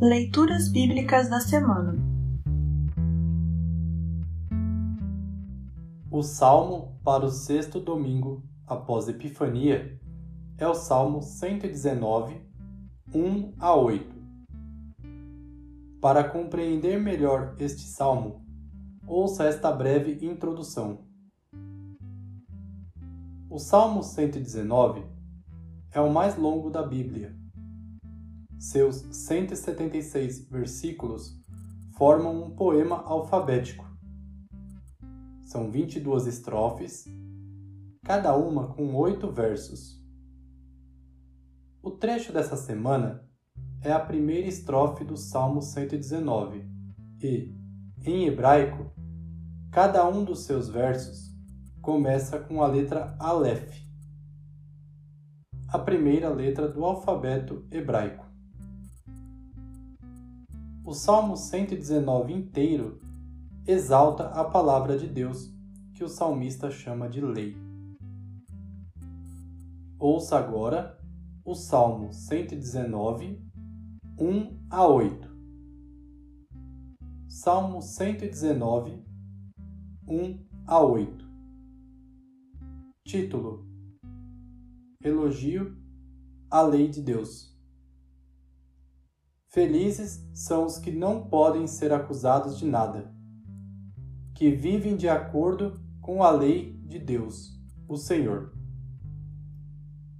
Leituras Bíblicas da Semana O salmo para o sexto domingo após Epifania é o Salmo 119, 1 a 8. Para compreender melhor este salmo, ouça esta breve introdução. O Salmo 119 é o mais longo da Bíblia. Seus 176 versículos formam um poema alfabético. São 22 estrofes, cada uma com oito versos. O trecho dessa semana é a primeira estrofe do Salmo 119 e, em hebraico, cada um dos seus versos começa com a letra Aleph, a primeira letra do alfabeto hebraico. O Salmo 119 inteiro exalta a palavra de Deus, que o salmista chama de lei. Ouça agora o Salmo 119, 1 a 8. Salmo 119, 1 a 8. Título: Elogio à Lei de Deus. Felizes são os que não podem ser acusados de nada, que vivem de acordo com a lei de Deus, o Senhor.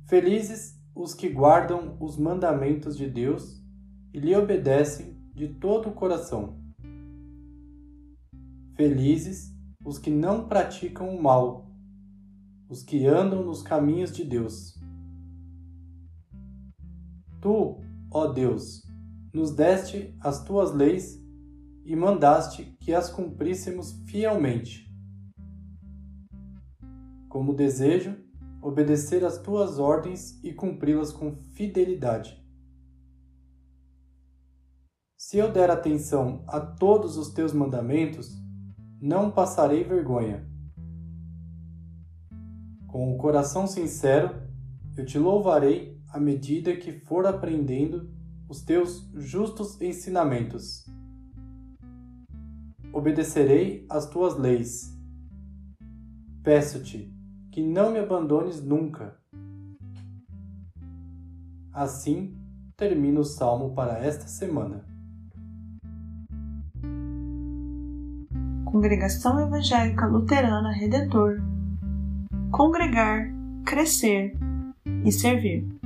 Felizes os que guardam os mandamentos de Deus e lhe obedecem de todo o coração. Felizes os que não praticam o mal os que andam nos caminhos de Deus. Tu, ó Deus, nos deste as tuas leis e mandaste que as cumpríssemos fielmente. Como desejo obedecer às tuas ordens e cumpri-las com fidelidade. Se eu der atenção a todos os teus mandamentos, não passarei vergonha. Com o coração sincero, eu te louvarei à medida que for aprendendo os teus justos ensinamentos. Obedecerei às tuas leis. Peço-te que não me abandones nunca. Assim termina o salmo para esta semana. Congregação Evangélica Luterana Redentor congregar, crescer e servir.